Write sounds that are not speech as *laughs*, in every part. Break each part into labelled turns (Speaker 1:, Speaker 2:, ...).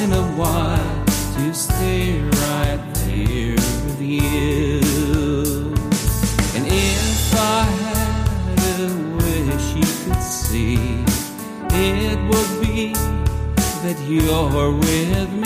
Speaker 1: in a while, to stay right there with you. And if I had a wish you could see, it would be that you're with me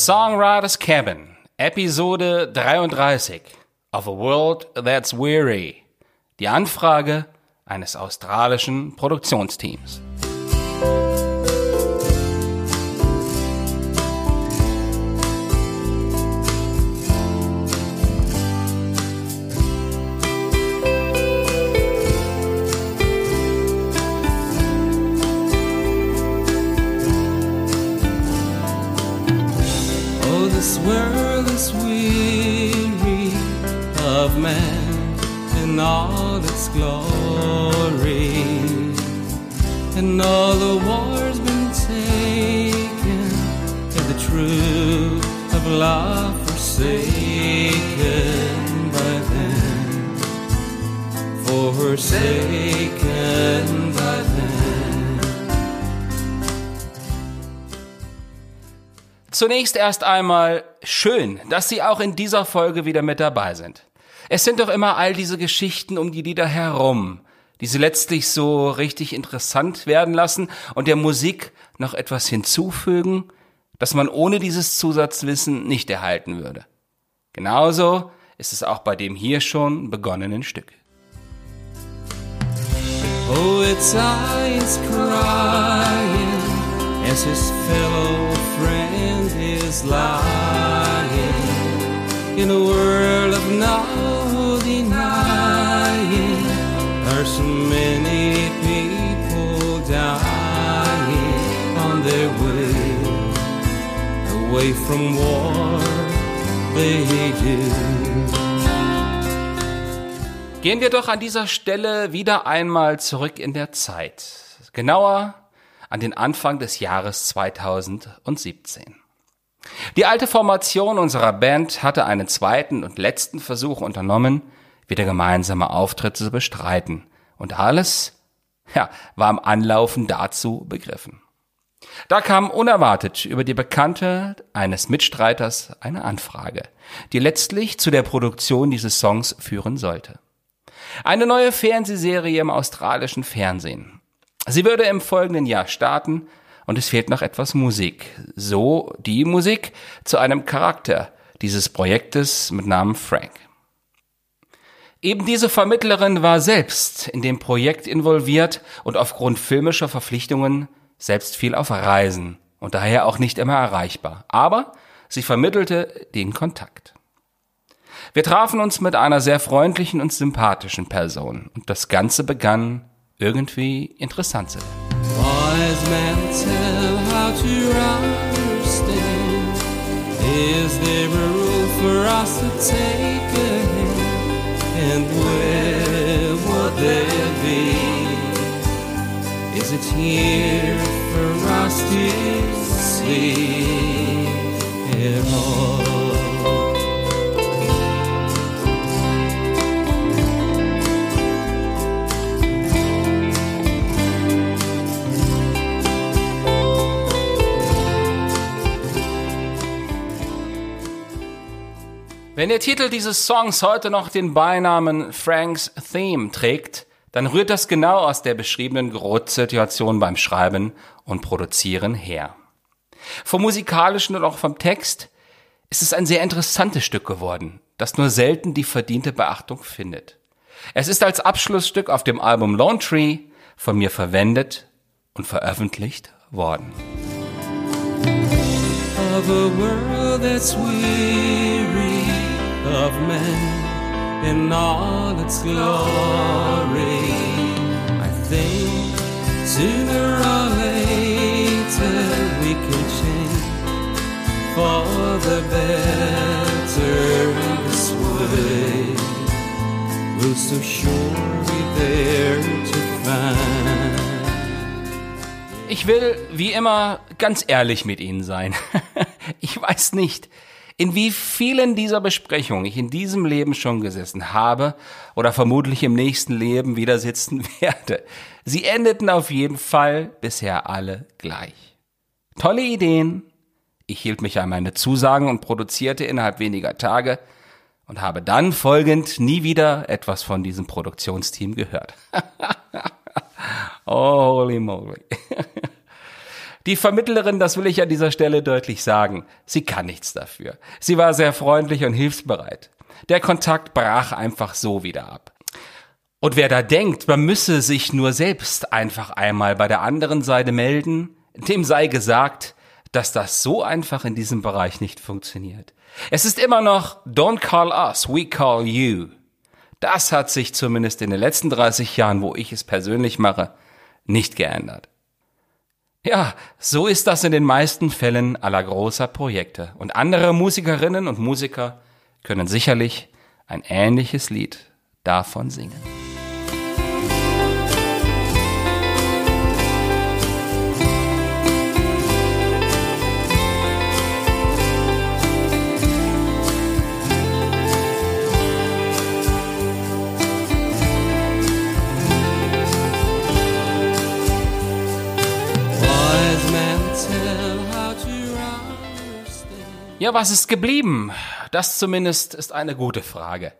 Speaker 2: Songwriter's Cabin, Episode 33 of a World That's Weary. Die Anfrage eines australischen Produktionsteams.
Speaker 1: Man and all its glory, and all the war's been taken, and the truth of love forsaken by them, forsaken by them.
Speaker 2: Zunächst erst einmal schön, dass Sie auch in dieser Folge wieder mit dabei sind. Es sind doch immer all diese Geschichten um die Lieder herum, die sie letztlich so richtig interessant werden lassen und der Musik noch etwas hinzufügen, das man ohne dieses Zusatzwissen nicht erhalten würde. Genauso ist es auch bei dem hier schon begonnenen Stück.
Speaker 1: Oh, its eyes crying as his fellow friend is lying in a world away from war. They do.
Speaker 2: Gehen wir doch an dieser Stelle wieder einmal zurück in der Zeit. Genauer an den Anfang des Jahres 2017. Die alte Formation unserer Band hatte einen zweiten und letzten Versuch unternommen, wieder gemeinsame Auftritte zu bestreiten. Und alles, ja, war im Anlaufen dazu begriffen. Da kam unerwartet über die Bekannte eines Mitstreiters eine Anfrage, die letztlich zu der Produktion dieses Songs führen sollte. Eine neue Fernsehserie im australischen Fernsehen. Sie würde im folgenden Jahr starten und es fehlt noch etwas Musik. So die Musik zu einem Charakter dieses Projektes mit Namen Frank. Eben diese Vermittlerin war selbst in dem Projekt involviert und aufgrund filmischer Verpflichtungen selbst viel auf Reisen und daher auch nicht immer erreichbar. Aber sie vermittelte den Kontakt. Wir trafen uns mit einer sehr freundlichen und sympathischen Person und das Ganze begann irgendwie interessant zu werden.
Speaker 1: It here for us to see it all?
Speaker 2: Wenn der Titel dieses Songs heute noch den Beinamen Frank's Theme trägt, dann rührt das genau aus der beschriebenen Geruchssituation beim Schreiben und Produzieren her. Vom musikalischen und auch vom Text ist es ein sehr interessantes Stück geworden, das nur selten die verdiente Beachtung findet. Es ist als Abschlussstück auf dem Album Tree von mir verwendet und veröffentlicht worden.
Speaker 1: Of a world that's weary of men in all its glory,
Speaker 2: Ich will, wie immer, ganz ehrlich mit Ihnen sein. *laughs* Ich weiß nicht, in wie vielen dieser Besprechungen ich in diesem Leben schon gesessen habe oder vermutlich im nächsten Leben wieder sitzen *laughs* werde. Sie endeten auf jeden Fall bisher alle gleich. Tolle Ideen. Ich hielt mich an meine Zusagen und produzierte innerhalb weniger Tage und habe dann folgend nie wieder etwas von diesem Produktionsteam gehört. *laughs* holy moly. Die Vermittlerin, das will ich an dieser Stelle deutlich sagen, sie kann nichts dafür. Sie war sehr freundlich und hilfsbereit. Der Kontakt brach einfach so wieder ab. Und wer da denkt, man müsse sich nur selbst einfach einmal bei der anderen Seite melden, dem sei gesagt, dass das so einfach in diesem Bereich nicht funktioniert. Es ist immer noch Don't call us, we call you. Das hat sich zumindest in den letzten 30 Jahren, wo ich es persönlich mache, nicht geändert. Ja, so ist das in den meisten Fällen aller großer Projekte. Und andere Musikerinnen und Musiker können sicherlich ein ähnliches Lied davon singen. Ja, was ist geblieben? Das zumindest ist eine gute Frage.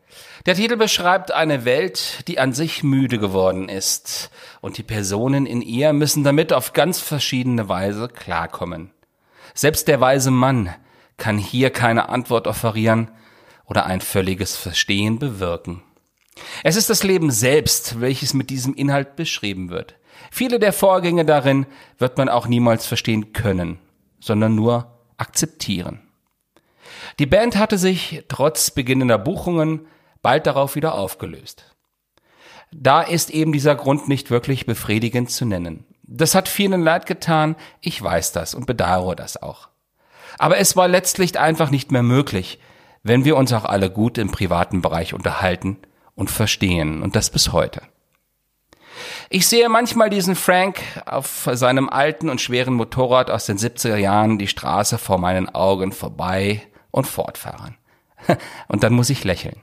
Speaker 2: Der Titel beschreibt eine Welt, die an sich müde geworden ist, und die Personen in ihr müssen damit auf ganz verschiedene Weise klarkommen. Selbst der weise Mann kann hier keine Antwort offerieren oder ein völliges Verstehen bewirken. Es ist das Leben selbst, welches mit diesem Inhalt beschrieben wird. Viele der Vorgänge darin wird man auch niemals verstehen können, sondern nur akzeptieren. Die Band hatte sich trotz beginnender Buchungen bald darauf wieder aufgelöst. Da ist eben dieser Grund nicht wirklich befriedigend zu nennen. Das hat vielen leid getan, ich weiß das und bedauere das auch. Aber es war letztlich einfach nicht mehr möglich, wenn wir uns auch alle gut im privaten Bereich unterhalten und verstehen und das bis heute. Ich sehe manchmal diesen Frank auf seinem alten und schweren Motorrad aus den 70er Jahren die Straße vor meinen Augen vorbei und fortfahren. *laughs* Und dann muss ich lächeln.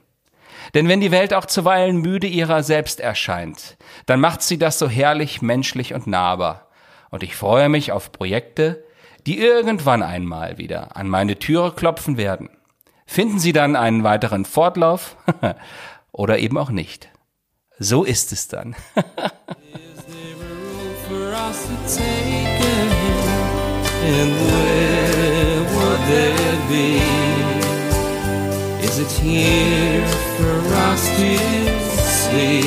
Speaker 2: Denn wenn die Welt auch zuweilen müde ihrer selbst erscheint, dann macht sie das so herrlich menschlich und nahbar. Und ich freue mich auf Projekte, die irgendwann einmal wieder an meine Türe klopfen werden. Finden sie dann einen weiteren Fortlauf *laughs* oder eben auch nicht. So ist es dann.
Speaker 1: it's here for us to see.